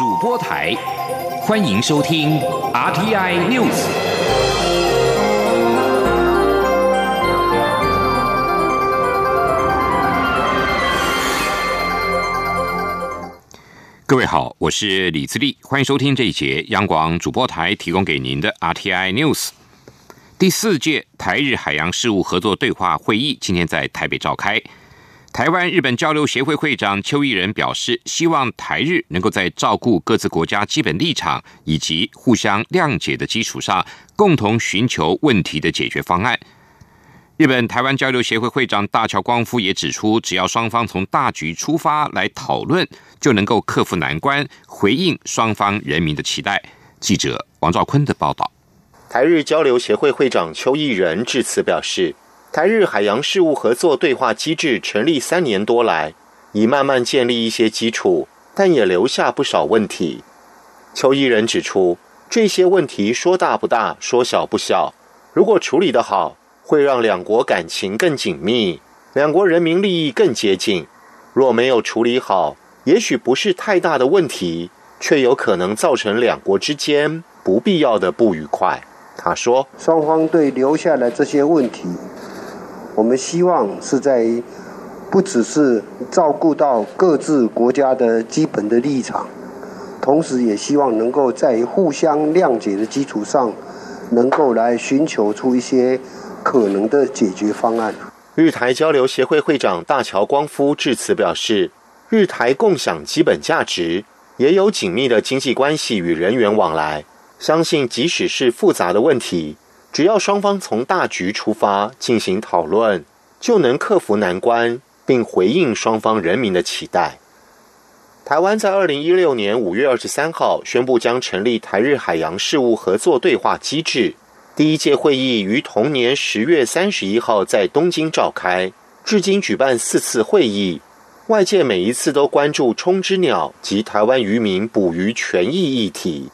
主播台，欢迎收听 RTI News。各位好，我是李自立，欢迎收听这一节央广主播台提供给您的 RTI News。第四届台日海洋事务合作对话会议今天在台北召开。台湾日本交流协会会长邱义仁表示，希望台日能够在照顾各自国家基本立场以及互相谅解的基础上，共同寻求问题的解决方案。日本台湾交流协会会长大桥光夫也指出，只要双方从大局出发来讨论，就能够克服难关，回应双方人民的期待。记者王兆坤的报道。台日交流协会会长邱义仁致辞表示，台日海洋事务合作对话机制成立三年多来，已慢慢建立一些基础，但也留下不少问题。邱毅仁指出，这些问题说大不大，说小不小，如果处理得好，会让两国感情更紧密，两国人民利益更接近；若没有处理好，也许不是太大的问题，却有可能造成两国之间不必要的不愉快。他说：“双方对留下来这些问题，我们希望是在不只是照顾到各自国家的基本的立场，同时也希望能够在互相谅解的基础上，能够来寻求出一些可能的解决方案。”日台交流协会会长大桥光夫致辞表示：“日台共享基本价值，也有紧密的经济关系与人员往来。”相信，即使是复杂的问题，只要双方从大局出发进行讨论，就能克服难关，并回应双方人民的期待。台湾在二零一六年五月二十三号宣布将成立台日海洋事务合作对话机制，第一届会议于同年十月三十一号在东京召开，至今举办四次会议，外界每一次都关注冲之鸟及台湾渔民捕鱼权益议题。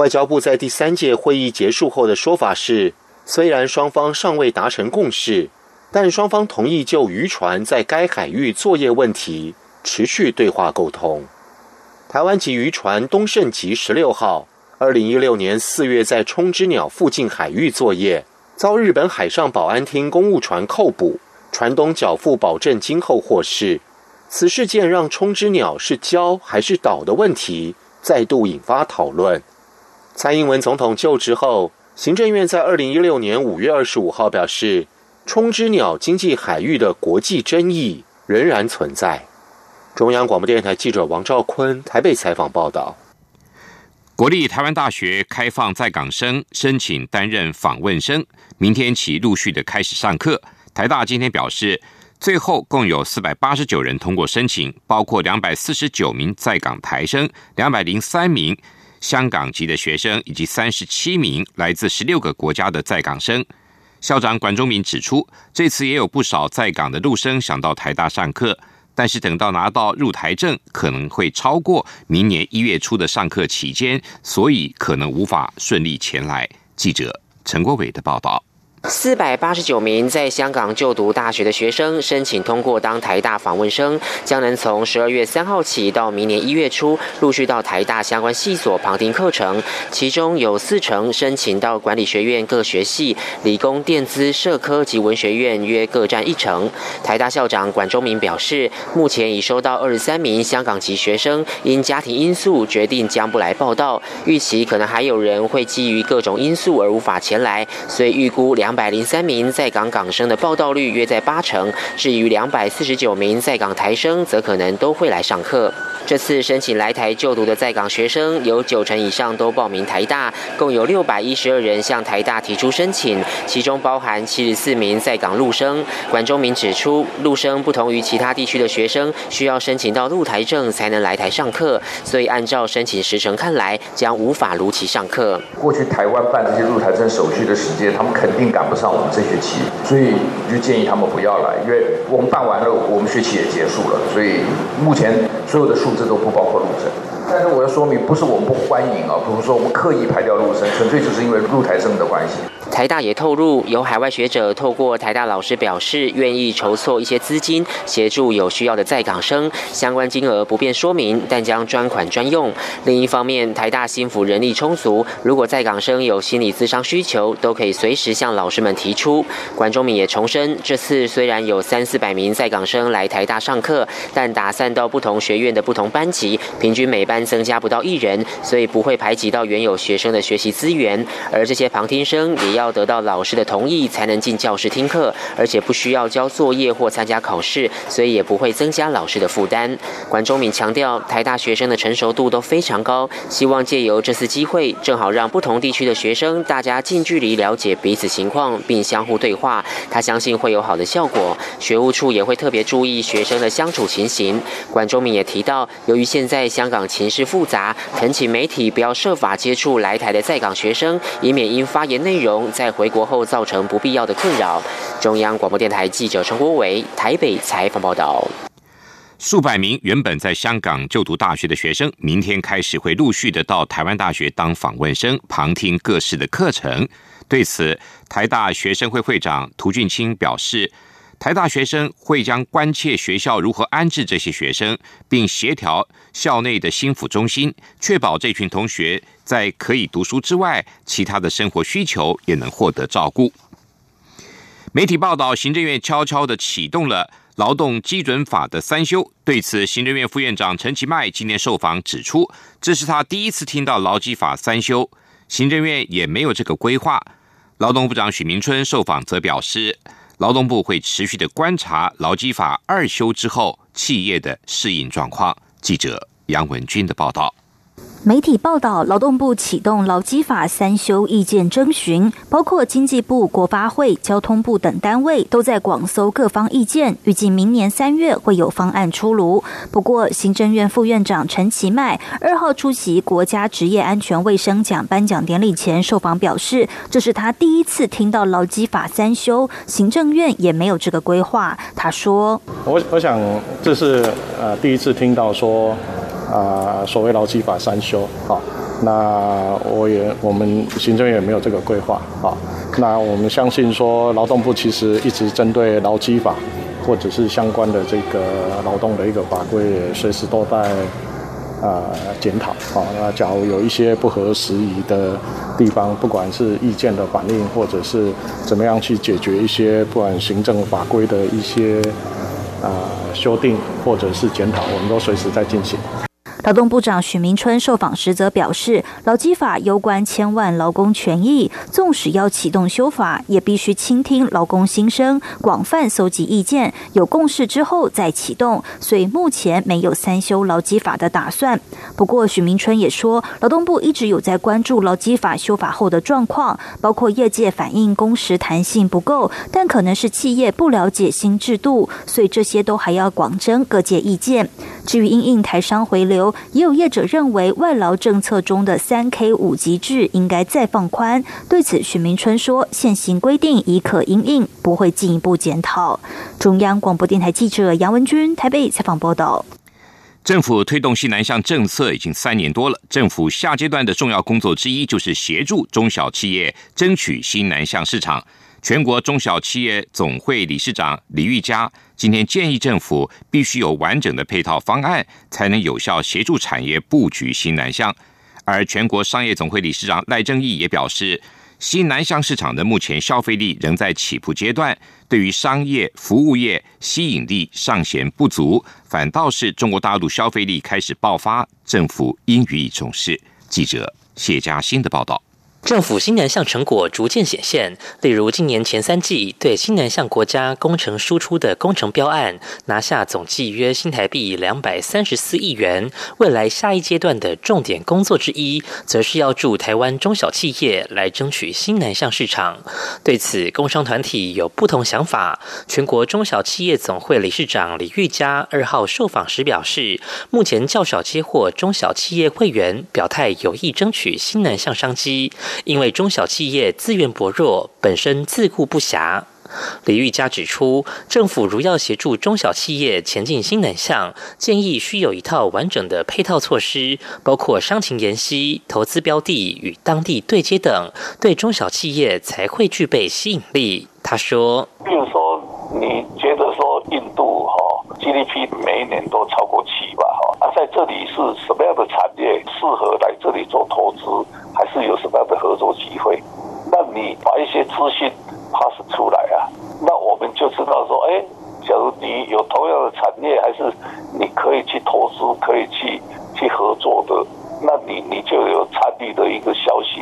外交部在第三届会议结束后的说法是，虽然双方尚未达成共识，但双方同意就渔船在该海域作业问题持续对话沟通。台湾籍渔船东胜级十六号，二零一六年四月在冲之鸟附近海域作业，遭日本海上保安厅公务船扣捕，船东缴付保证金后获释。此事件让冲之鸟是礁还是岛的问题再度引发讨论。蔡英文总统就职后，行政院在二零一六年五月二十五号表示，冲之鸟经济海域的国际争议仍然存在。中央广播电台记者王兆坤台北采访报道。国立台湾大学开放在港生申请担任访问生，明天起陆续的开始上课。台大今天表示，最后共有四百八十九人通过申请，包括两百四十九名在港台生，两百零三名。香港籍的学生以及三十七名来自十六个国家的在港生，校长管中明指出，这次也有不少在港的陆生想到台大上课，但是等到拿到入台证，可能会超过明年一月初的上课期间，所以可能无法顺利前来。记者陈国伟的报道。四百八十九名在香港就读大学的学生申请通过当台大访问生，将能从十二月三号起到明年一月初陆续到台大相关系所旁听课程。其中有四成申请到管理学院各学系，理工、电资、社科及文学院约各占一成。台大校长管中明表示，目前已收到二十三名香港籍学生因家庭因素决定将不来报道，预期可能还有人会基于各种因素而无法前来，所以预估两。两百零三名在港港生的报道率约在八成，至于两百四十九名在港台生，则可能都会来上课。这次申请来台就读的在港学生，有九成以上都报名台大，共有六百一十二人向台大提出申请，其中包含七十四名在港陆生。管中明指出，陆生不同于其他地区的学生，需要申请到陆台证才能来台上课，所以按照申请时程看来，将无法如期上课。过去台湾办这些陆台证手续的时间，他们肯定赶不上我们这学期，所以就建议他们不要来，因为我们办完了，我们学期也结束了，所以目前所有的数。字都不包括陆生，但是我要说明，不是我们不欢迎啊，不是说我们刻意排掉陆生，纯粹就是因为陆台生的关系。台大也透露，有海外学者透过台大老师表示，愿意筹措一些资金，协助有需要的在港生，相关金额不便说明，但将专款专用。另一方面，台大心府人力充足，如果在港生有心理咨商需求，都可以随时向老师们提出。管中敏也重申，这次虽然有三四百名在港生来台大上课，但打散到不同学院的不同班级，平均每班增加不到一人，所以不会排挤到原有学生的学习资源。而这些旁听生也要得到老师的同意才能进教室听课，而且不需要交作业或参加考试，所以也不会增加老师的负担。管中敏强调，台大学生的成熟度都非常高，希望借由这次机会，正好让不同地区的学生大家近距离了解彼此情况，并相互对话。他相信会有好的效果。学务处也会特别注意学生的相处情形。管中敏也提到，由于现在香港势复杂，恳请媒体不要设法接触来台的在港学生，以免因发言内容在回国后造成不必要的困扰。中央广播电台记者陈国伟台北采访报道。数百名原本在香港就读大学的学生，明天开始会陆续的到台湾大学当访问生，旁听各式的课程。对此，台大学生会会长涂俊清表示，台大学生会将关切学校如何安置这些学生，并协调校内的心辅中心，确保这群同学在可以读书之外，其他的生活需求也能获得照顾。媒体报道，行政院悄悄的启动了。劳动基准法的三修，对此，行政院副院长陈其迈今天受访指出，这是他第一次听到劳基法三修，行政院也没有这个规划。劳动部长许明春受访则表示，劳动部会持续的观察劳基法二修之后企业的适应状况。记者杨文军的报道。媒体报道，劳动部启动劳基法三修意见征询，包括经济部、国发会、交通部等单位都在广搜各方意见，预计明年三月会有方案出炉。不过，行政院副院长陈其迈二号出席国家职业安全卫生奖颁奖典礼前受访表示，这是他第一次听到劳基法三修，行政院也没有这个规划。他说：“我我想这是呃第一次听到说。”啊，所谓劳基法三修，好，那我也我们行政院也没有这个规划，啊，那我们相信说劳动部其实一直针对劳基法或者是相关的这个劳动的一个法规，随时都在啊检讨，啊，那假如有一些不合时宜的地方，不管是意见的反应，或者是怎么样去解决一些不管行政法规的一些啊修订或者是检讨，我们都随时在进行。劳动部长许明春受访时则表示，劳基法攸关千万劳工权益，纵使要启动修法，也必须倾听劳工心声，广泛搜集意见，有共识之后再启动。所以目前没有三修劳基法的打算。不过许明春也说，劳动部一直有在关注劳基法修法后的状况，包括业界反映工时弹性不够，但可能是企业不了解新制度，所以这些都还要广征各界意见。至于因应台商回流，也有业者认为外劳政策中的三 K 五级制应该再放宽。对此，许明春说：“现行规定已可应应，不会进一步检讨。”中央广播电台记者杨文君台北采访报道。政府推动西南向政策已经三年多了，政府下阶段的重要工作之一就是协助中小企业争取新南向市场。全国中小企业总会理事长李玉佳今天建议政府必须有完整的配套方案，才能有效协助产业布局新南向。而全国商业总会理事长赖正义也表示，新南向市场的目前消费力仍在起步阶段，对于商业服务业吸引力尚显不足，反倒是中国大陆消费力开始爆发，政府应予以重视。记者谢嘉欣的报道。政府新南向成果逐渐显现，例如今年前三季对新南向国家工程输出的工程标案拿下总计约新台币两百三十四亿元。未来下一阶段的重点工作之一，则是要助台湾中小企业来争取新南向市场。对此，工商团体有不同想法。全国中小企业总会理事长李玉佳二号受访时表示，目前较少接获中小企业会员表态有意争取新南向商机。因为中小企业资源薄弱，本身自顾不暇。李玉佳指出，政府如要协助中小企业前进新南向，建议需有一套完整的配套措施，包括商情研析、投资标的与当地对接等，对中小企业才会具备吸引力。他说：“比如说，你觉得说印度哈 GDP 每一年都超过七万，这里是什么样的产业适合来这里做投资，还是有什么样的合作机会？那你把一些资讯。” pass 出来啊，那我们就知道说，哎，假如你有同样的产业，还是你可以去投资，可以去去合作的，那你你就有产地的一个消息。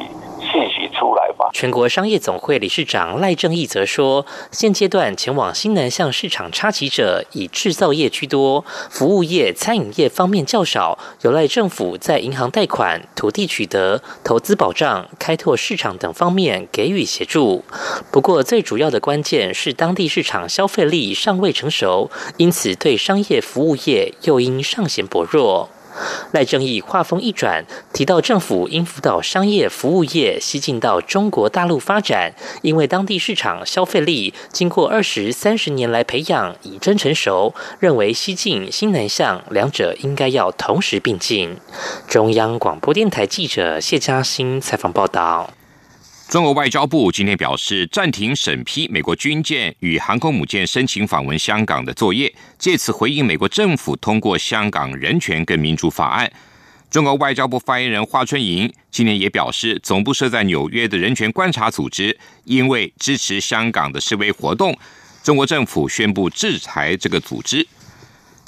全国商业总会理事长赖正义则说，现阶段前往新南向市场插旗者以制造业居多，服务业、餐饮业方面较少，有赖政府在银行贷款、土地取得、投资保障、开拓市场等方面给予协助。不过，最主要的关键是当地市场消费力尚未成熟，因此对商业服务业诱因尚显薄弱。赖正义话锋一转，提到政府应辅导商业服务业西进到中国大陆发展，因为当地市场消费力经过二十三十年来培养已真成熟，认为西进新南向两者应该要同时并进。中央广播电台记者谢嘉欣采访报道。中国外交部今天表示，暂停审批美国军舰与航空母舰申请访问香港的作业，借此回应美国政府通过《香港人权跟民主法案》。中国外交部发言人华春莹今年也表示，总部设在纽约的人权观察组织因为支持香港的示威活动，中国政府宣布制裁这个组织。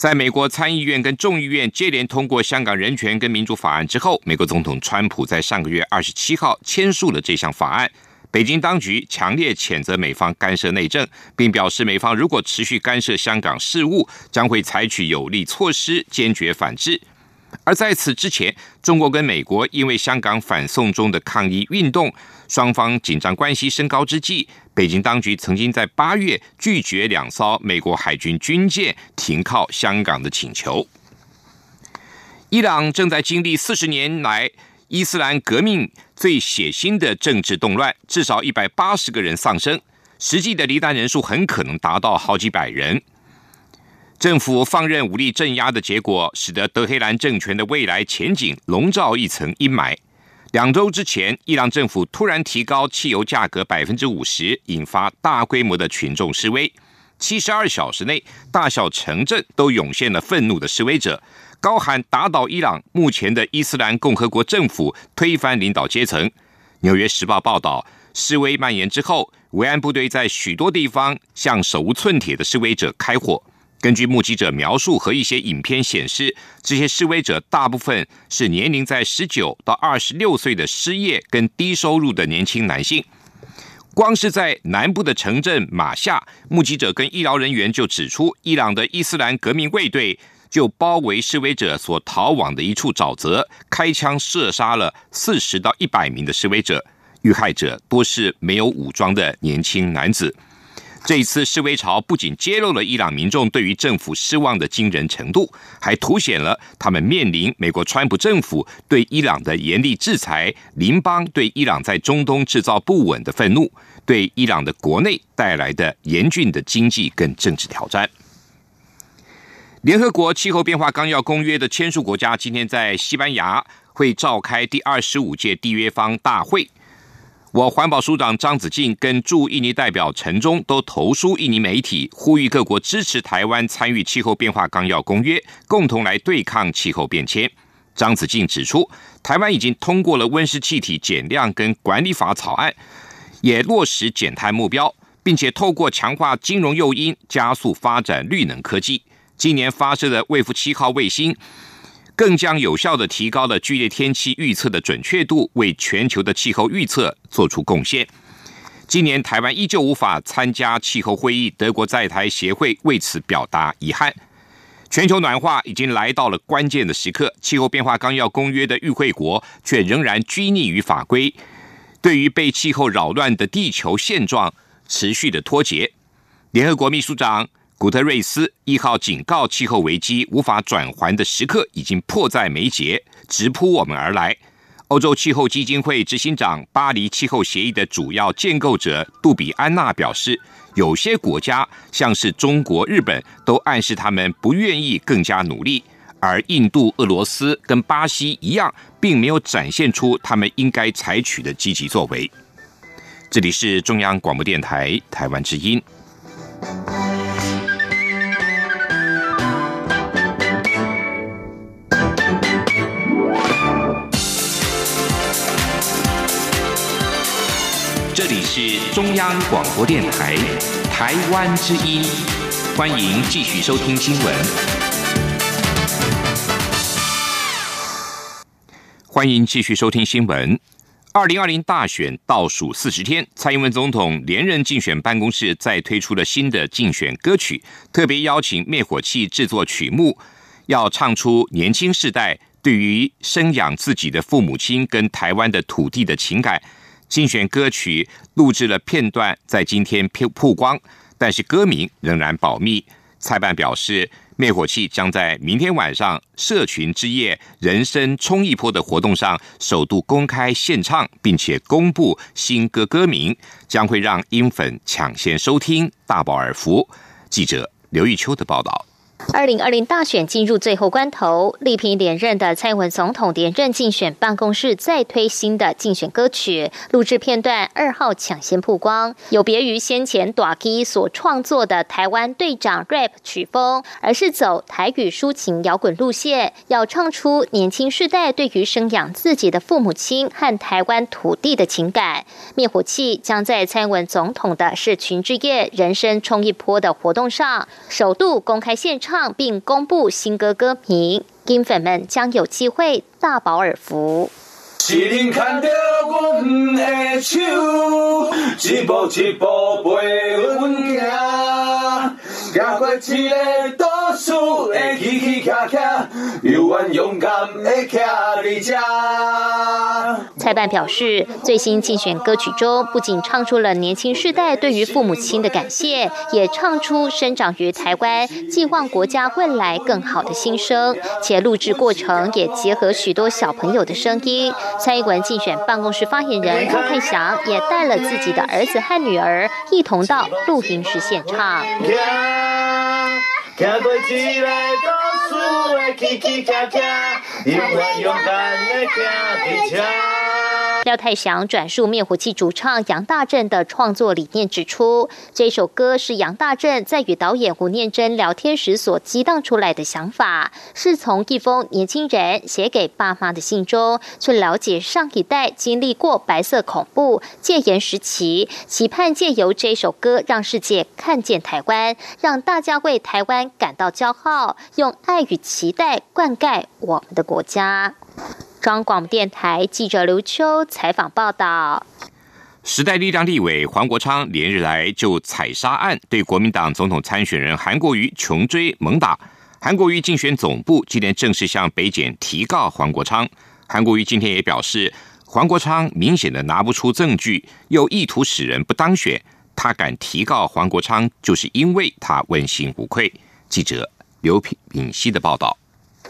在美国参议院跟众议院接连通过香港人权跟民主法案之后，美国总统川普在上个月二十七号签署了这项法案。北京当局强烈谴责美方干涉内政，并表示美方如果持续干涉香港事务，将会采取有力措施，坚决反制。而在此之前，中国跟美国因为香港反送中的抗议运动，双方紧张关系升高之际，北京当局曾经在八月拒绝两艘美国海军军舰停靠香港的请求。伊朗正在经历四十年来伊斯兰革命最血腥的政治动乱，至少一百八十个人丧生，实际的离难人数很可能达到好几百人。政府放任武力镇压的结果，使得德黑兰政权的未来前景笼罩一层阴霾。两周之前，伊朗政府突然提高汽油价格百分之五十，引发大规模的群众示威。七十二小时内，大小城镇都涌现了愤怒的示威者，高喊打倒伊朗目前的伊斯兰共和国政府，推翻领导阶层。纽约时报报道，示威蔓延之后，维安部队在许多地方向手无寸铁的示威者开火。根据目击者描述和一些影片显示，这些示威者大部分是年龄在十九到二十六岁的失业跟低收入的年轻男性。光是在南部的城镇马夏，目击者跟医疗人员就指出，伊朗的伊斯兰革命卫队就包围示威者所逃往的一处沼泽，开枪射杀了四十到一百名的示威者，遇害者多是没有武装的年轻男子。这一次示威潮不仅揭露了伊朗民众对于政府失望的惊人程度，还凸显了他们面临美国川普政府对伊朗的严厉制裁、邻邦对伊朗在中东制造不稳的愤怒，对伊朗的国内带来的严峻的经济跟政治挑战。联合国气候变化纲要公约的签署国家今天在西班牙会召开第二十五届缔约方大会。我环保署长张子静跟驻印尼代表陈忠都投书印尼媒体，呼吁各国支持台湾参与气候变化纲要公约，共同来对抗气候变迁。张子静指出，台湾已经通过了温室气体减量跟管理法草案，也落实减碳目标，并且透过强化金融诱因，加速发展绿能科技。今年发射的卫福七号卫星。更将有效的提高了剧烈天气预测的准确度，为全球的气候预测做出贡献。今年台湾依旧无法参加气候会议，德国在台协会为此表达遗憾。全球暖化已经来到了关键的时刻，气候变化纲要公约的与会国却仍然拘泥于法规，对于被气候扰乱的地球现状持续的脱节。联合国秘书长。古特瑞斯一号警告，气候危机无法转圜的时刻已经迫在眉睫，直扑我们而来。欧洲气候基金会执行长、巴黎气候协议的主要建构者杜比安娜表示，有些国家，像是中国、日本，都暗示他们不愿意更加努力，而印度、俄罗斯跟巴西一样，并没有展现出他们应该采取的积极作为。这里是中央广播电台台湾之音。是中央广播电台台湾之音，欢迎继续收听新闻。欢迎继续收听新闻。二零二零大选倒数四十天，蔡英文总统连任竞选办公室再推出了新的竞选歌曲，特别邀请灭火器制作曲目，要唱出年轻世代对于生养自己的父母亲跟台湾的土地的情感。竞选歌曲录制了片段，在今天曝曝光，但是歌名仍然保密。蔡办表示，灭火器将在明天晚上社群之夜人生冲一波的活动上，首度公开献唱，并且公布新歌歌名，将会让音粉抢先收听，大饱耳福。记者刘玉秋的报道。二零二零大选进入最后关头，力拼连任的蔡英文总统连任竞选办公室再推新的竞选歌曲录制片段，二号抢先曝光。有别于先前短基所创作的台湾队长 rap 曲风，而是走台语抒情摇滚路线，要唱出年轻世代对于生养自己的父母亲和台湾土地的情感。灭火器将在蔡英文总统的社群之夜人生冲一波的活动上，首度公开现场。并公布新歌歌名，金粉们将有机会大饱耳福。蔡办表示，最新竞选歌曲中不仅唱出了年轻世代对于父母亲的感谢，也唱出生长于台湾、寄望国家未来更好的心声。且录制过程也结合许多小朋友的声音。蔡英文竞选办公室发言人高泰祥也带了自己的儿子和女儿一同到录音室现场。行过一个都市的起起恰廖太祥转述灭火器主唱杨大正的创作理念，指出这首歌是杨大正在与导演胡念真聊天时所激荡出来的想法，是从一封年轻人写给爸妈的信中，去了解上一代经历过白色恐怖戒严时期，期盼借由这首歌让世界看见台湾，让大家为台湾感到骄傲，用爱与期待灌溉我们的国家。中央广播电台记者刘秋采访报道：时代力量立委黄国昌连日来就采砂案对国民党总统参选人韩国瑜穷追猛打。韩国瑜竞选总部今天正式向北检提告黄国昌。韩国瑜今天也表示，黄国昌明显的拿不出证据，又意图使人不当选。他敢提告黄国昌，就是因为他问心无愧。记者刘品敏熙的报道。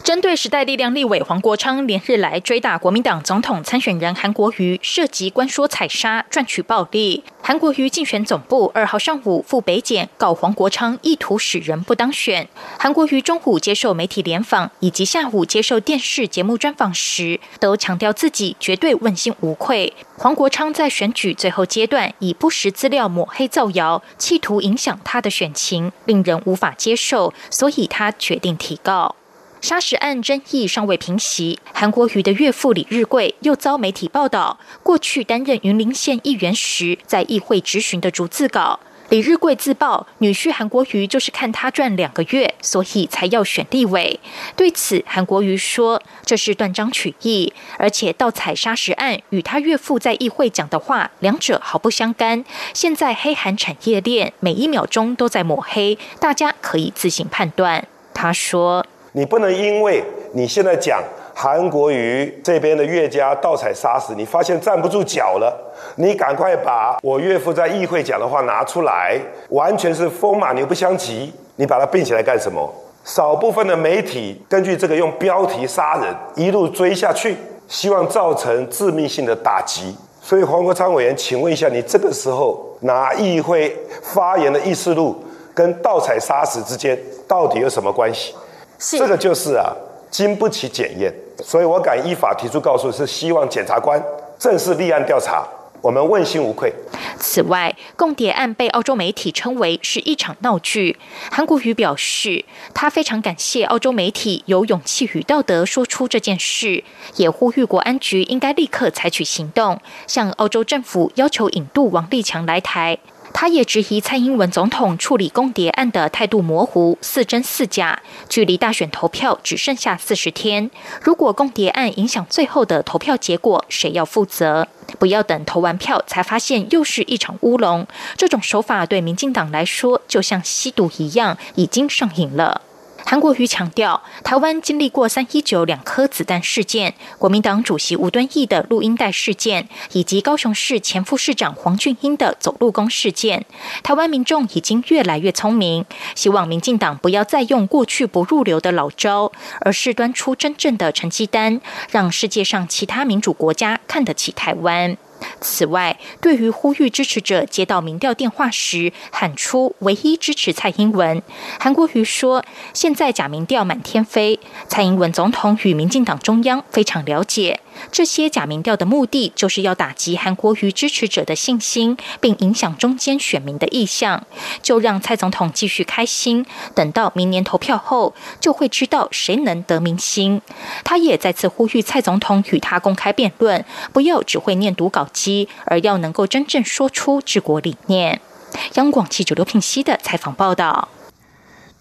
针对时代力量立委黄国昌连日来追打国民党总统参选人韩国瑜，涉及官说采砂赚取暴利，韩国瑜竞选总部二号上午赴北检告黄国昌意图使人不当选。韩国瑜中午接受媒体联访以及下午接受电视节目专访时，都强调自己绝对问心无愧。黄国昌在选举最后阶段以不实资料抹黑造谣，企图影响他的选情，令人无法接受，所以他决定提告。沙石案争议尚未平息，韩国瑜的岳父李日贵又遭媒体报道，过去担任云林县议员时，在议会质询的逐字稿。李日贵自曝，女婿韩国瑜就是看他赚两个月，所以才要选立委。对此，韩国瑜说这是断章取义，而且盗采砂石案与他岳父在议会讲的话，两者毫不相干。现在黑韩产业链每一秒钟都在抹黑，大家可以自行判断。他说。你不能因为你现在讲韩国瑜这边的岳家盗采砂石，你发现站不住脚了，你赶快把我岳父在议会讲的话拿出来，完全是风马牛不相及。你把它并起来干什么？少部分的媒体根据这个用标题杀人，一路追下去。希望造成致命性的打击。所以黄国昌委员，请问一下，你这个时候拿议会发言的议事录跟盗采砂石之间到底有什么关系？这个就是啊，经不起检验。所以我敢依法提出告诉，是希望检察官正式立案调查。我们问心无愧。此外，共谍案被澳洲媒体称为是一场闹剧。韩国瑜表示，他非常感谢澳洲媒体有勇气与道德说出这件事，也呼吁国安局应该立刻采取行动，向澳洲政府要求引渡王立强来台。他也质疑蔡英文总统处理公谍案的态度模糊、似真似假。距离大选投票只剩下四十天，如果公谍案影响最后的投票结果，谁要负责？不要等投完票才发现又是一场乌龙。这种手法对民进党来说，就像吸毒一样，已经上瘾了。韩国瑜强调，台湾经历过三一九两颗子弹事件、国民党主席吴敦义的录音带事件，以及高雄市前副市长黄俊英的走路工事件。台湾民众已经越来越聪明，希望民进党不要再用过去不入流的老招，而是端出真正的成绩单，让世界上其他民主国家看得起台湾。此外，对于呼吁支持者接到民调电话时喊出“唯一支持蔡英文”，韩国瑜说：“现在假民调满天飞，蔡英文总统与民进党中央非常了解。”这些假民调的目的，就是要打击韩国瑜支持者的信心，并影响中间选民的意向。就让蔡总统继续开心，等到明年投票后，就会知道谁能得民心。他也再次呼吁蔡总统与他公开辩论，不要只会念读稿机，而要能够真正说出治国理念。央广记者刘品熙的采访报道。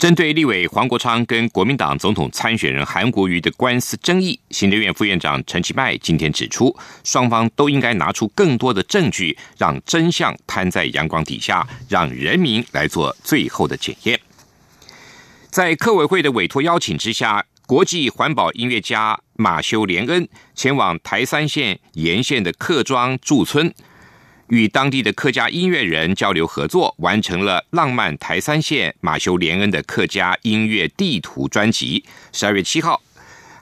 针对立委黄国昌跟国民党总统参选人韩国瑜的官司争议，行政院副院长陈其迈今天指出，双方都应该拿出更多的证据，让真相摊在阳光底下，让人民来做最后的检验。在客委会的委托邀请之下，国际环保音乐家马修·连恩前往台三线沿线的客庄驻村。与当地的客家音乐人交流合作，完成了浪漫台三线马修连恩的客家音乐地图专辑。十二月七号，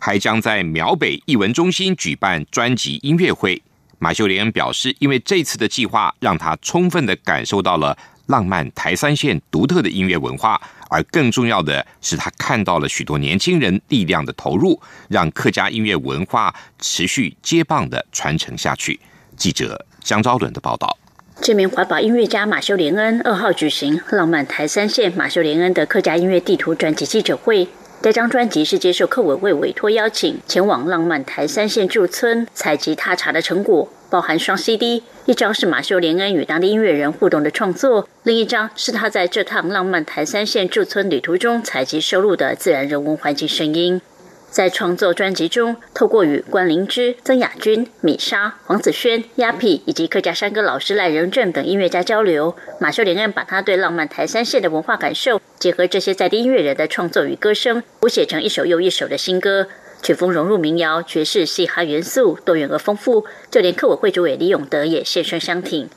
还将在苗北艺文中心举办专辑音乐会。马修连恩表示，因为这次的计划让他充分的感受到了浪漫台三线独特的音乐文化，而更重要的是，他看到了许多年轻人力量的投入，让客家音乐文化持续接棒的传承下去。记者。江昭伦的报道：这名环保音乐家马修连恩二号举行《浪漫台三线》马修连恩的客家音乐地图专辑记者会。这张专辑是接受客委会委托邀请，前往浪漫台三线驻村采集踏查的成果，包含双 CD，一张是马修连恩与当地音乐人互动的创作，另一张是他在这趟浪漫台三线驻村旅途中采集收录的自然人文环境声音。在创作专辑中，透过与关灵芝、曾雅君、米莎、黄子轩、鸭皮以及客家山歌老师赖仁正等音乐家交流，马秀莲恩把他对浪漫台三线的文化感受，结合这些在地音乐人的创作与歌声，谱写成一首又一首的新歌。曲风融入民谣、爵士、嘻哈元素，多元而丰富。就连客委会主委李永德也现身相挺。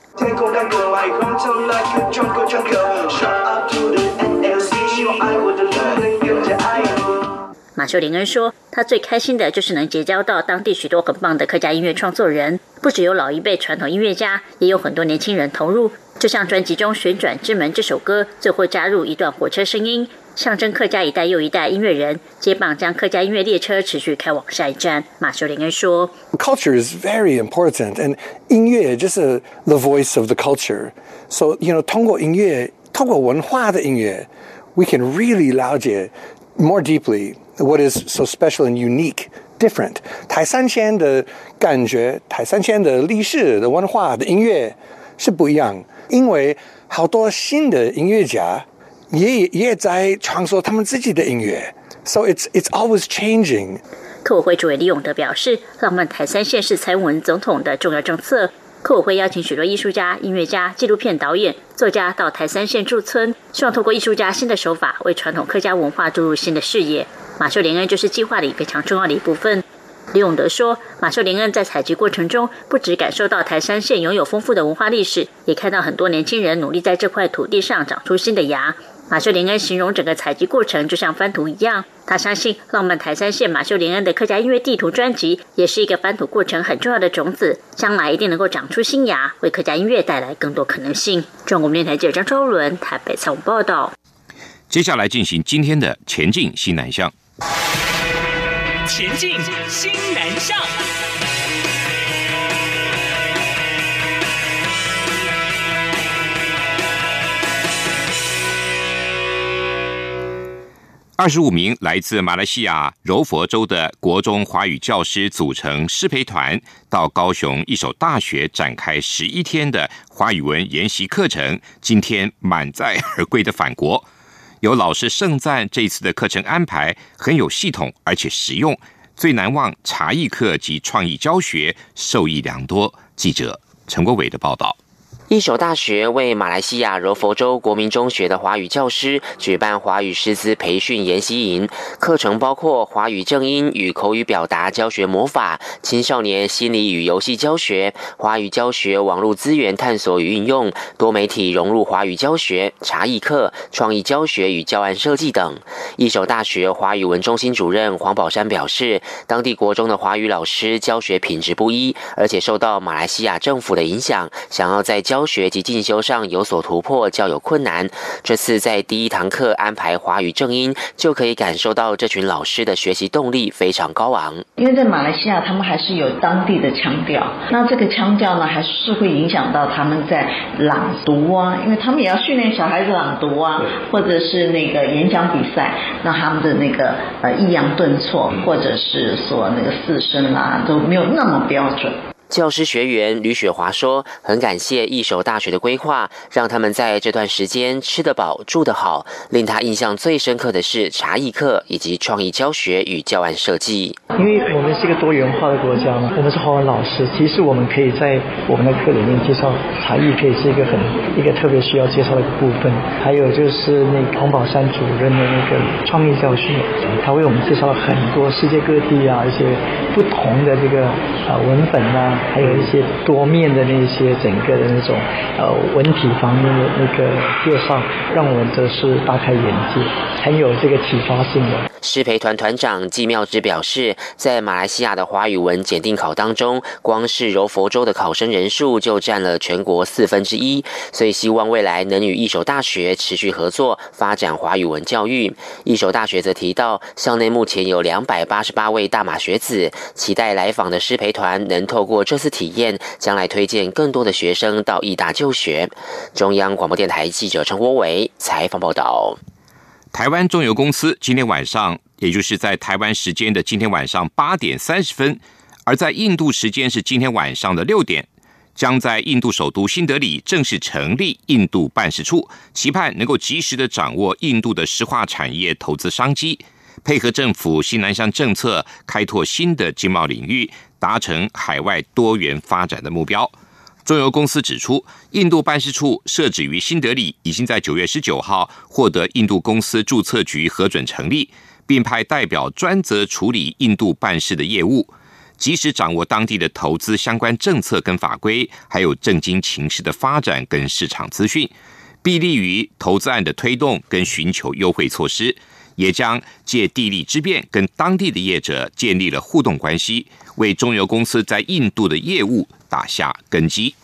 马修林恩说：“他最开心的就是能结交到当地许多很棒的客家音乐创作人，不只有老一辈传统音乐家，也有很多年轻人投入。就像专辑中《旋转之门》这首歌，最后加入一段火车声音，象征客家一代又一代音乐人接棒，将客家音乐列车持续开往下一站。”马修林恩说：“Culture is very important, and 音乐就是 the voice of the culture. So you know，通过音乐，通过文化的音乐，we can really 了解 more deeply。” What is so special and unique, different? 台三千的感觉，台三千的历史的文化的音乐是不一样，因为好多新的音乐家也也在创作他们自己的音乐，so it's it's always changing. 客委会主委李永德表示，浪漫台三线是蔡英文总统的重要政策。客委会邀请许多艺术家、音乐家、纪录片导演、作家到台三线驻村，希望透过艺术家新的手法，为传统客家文化注入新的视野。马秀莲恩就是计划里非常重要的一部分。李永德说，马秀莲恩在采集过程中，不只感受到台山县拥有丰富的文化历史，也看到很多年轻人努力在这块土地上长出新的芽。马修连恩形容整个采集过程就像翻图一样。他相信浪漫台山县马修连恩的客家音乐地图专辑也是一个翻土过程很重要的种子，将来一定能够长出新芽，为客家音乐带来更多可能性。中国电台记者张周伦台北采访报道。接下来进行今天的前进西南向。前进新南向。二十五名来自马来西亚柔佛州的国中华语教师组成师培团，到高雄一所大学展开十一天的华语文研习课程。今天满载而归的返国，有老师盛赞这次的课程安排很有系统，而且实用。最难忘茶艺课及创意教学，受益良多。记者陈国伟的报道。一所大学为马来西亚柔佛州国民中学的华语教师举办华语师资培训研习营，课程包括华语正音与口语表达教学魔法、青少年心理与游戏教学、华语教学网络资源探索与运用、多媒体融入华语教学、茶艺课、创意教学与教案设计等。一所大学华语文中心主任黄宝山表示，当地国中的华语老师教学品质不一，而且受到马来西亚政府的影响，想要在教教学及进修上有所突破，较有困难。这次在第一堂课安排华语正音，就可以感受到这群老师的学习动力非常高昂。因为在马来西亚，他们还是有当地的腔调，那这个腔调呢，还是会影响到他们在朗读啊，因为他们也要训练小孩子朗读啊，或者是那个演讲比赛，那他们的那个呃抑扬顿挫，或者是说那个四声啊，都没有那么标准。教师学员吕雪华说：“很感谢一手大学的规划，让他们在这段时间吃得饱、住得好。令他印象最深刻的是茶艺课以及创意教学与教案设计。因为我们是一个多元化的国家嘛，我们是华文老师，其实我们可以在我们的课里面介绍茶艺，可以是一个很一个特别需要介绍的部分。还有就是那黄宝山主任的那个创意教学，他为我们介绍了很多世界各地啊一些不同的这个啊文本啊。”还有一些多面的那些整个的那种呃文体方面的那个介绍，让我们都是大开眼界，很有这个启发性的。师培团团长季妙之表示，在马来西亚的华语文检定考当中，光是柔佛州的考生人数就占了全国四分之一，所以希望未来能与一所大学持续合作，发展华语文教育。一所大学则提到，校内目前有两百八十八位大马学子，期待来访的师培团能透过这次体验，将来推荐更多的学生到义大就学。中央广播电台记者陈国伟采访报道。台湾中油公司今天晚上，也就是在台湾时间的今天晚上八点三十分，而在印度时间是今天晚上的六点，将在印度首都新德里正式成立印度办事处，期盼能够及时的掌握印度的石化产业投资商机，配合政府西南向政策，开拓新的经贸领域，达成海外多元发展的目标。中油公司指出，印度办事处设置于新德里，已经在九月十九号获得印度公司注册局核准成立，并派代表专责处理印度办事的业务，及时掌握当地的投资相关政策跟法规，还有政经情势的发展跟市场资讯，必利于投资案的推动跟寻求优惠措施，也将借地利之便跟当地的业者建立了互动关系，为中油公司在印度的业务。打下根基。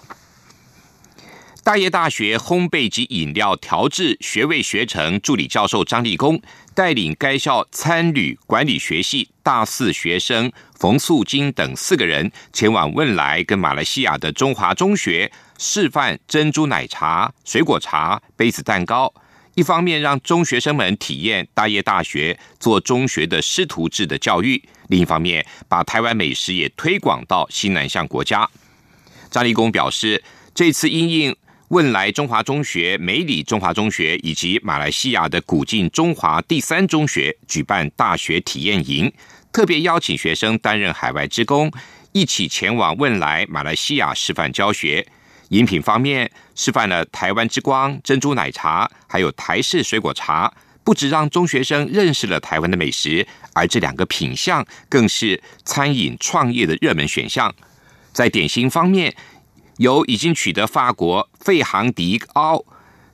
大业大学烘焙及饮料调制学位学程助理教授张立功带领该校参旅管理学系大四学生冯素金等四个人前往汶莱跟马来西亚的中华中学示范珍珠奶茶、水果茶、杯子蛋糕。一方面让中学生们体验大业大学做中学的师徒制的教育，另一方面把台湾美食也推广到新南向国家。张立功表示，这次因应汶莱中华中学、梅里中华中学以及马来西亚的古晋中华第三中学举办大学体验营，特别邀请学生担任海外职工，一起前往汶莱、马来西亚示范教学。饮品方面，示范了台湾之光珍珠奶茶，还有台式水果茶，不止让中学生认识了台湾的美食，而这两个品相更是餐饮创业的热门选项。在点心方面，有已经取得法国费航迪奥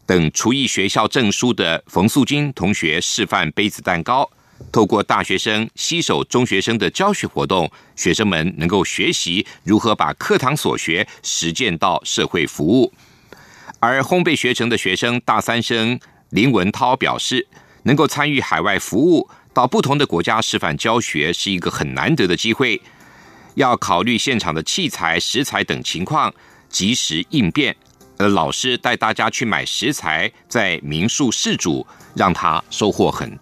等厨艺学校证书的冯素金同学示范杯子蛋糕。透过大学生携手中学生的教学活动，学生们能够学习如何把课堂所学实践到社会服务。而烘焙学成的学生大三生林文涛表示，能够参与海外服务，到不同的国家示范教学是一个很难得的机会，要考虑现场的器材、食材等情况，及时应变。而老师带大家去买食材，在民宿试煮，让他收获很。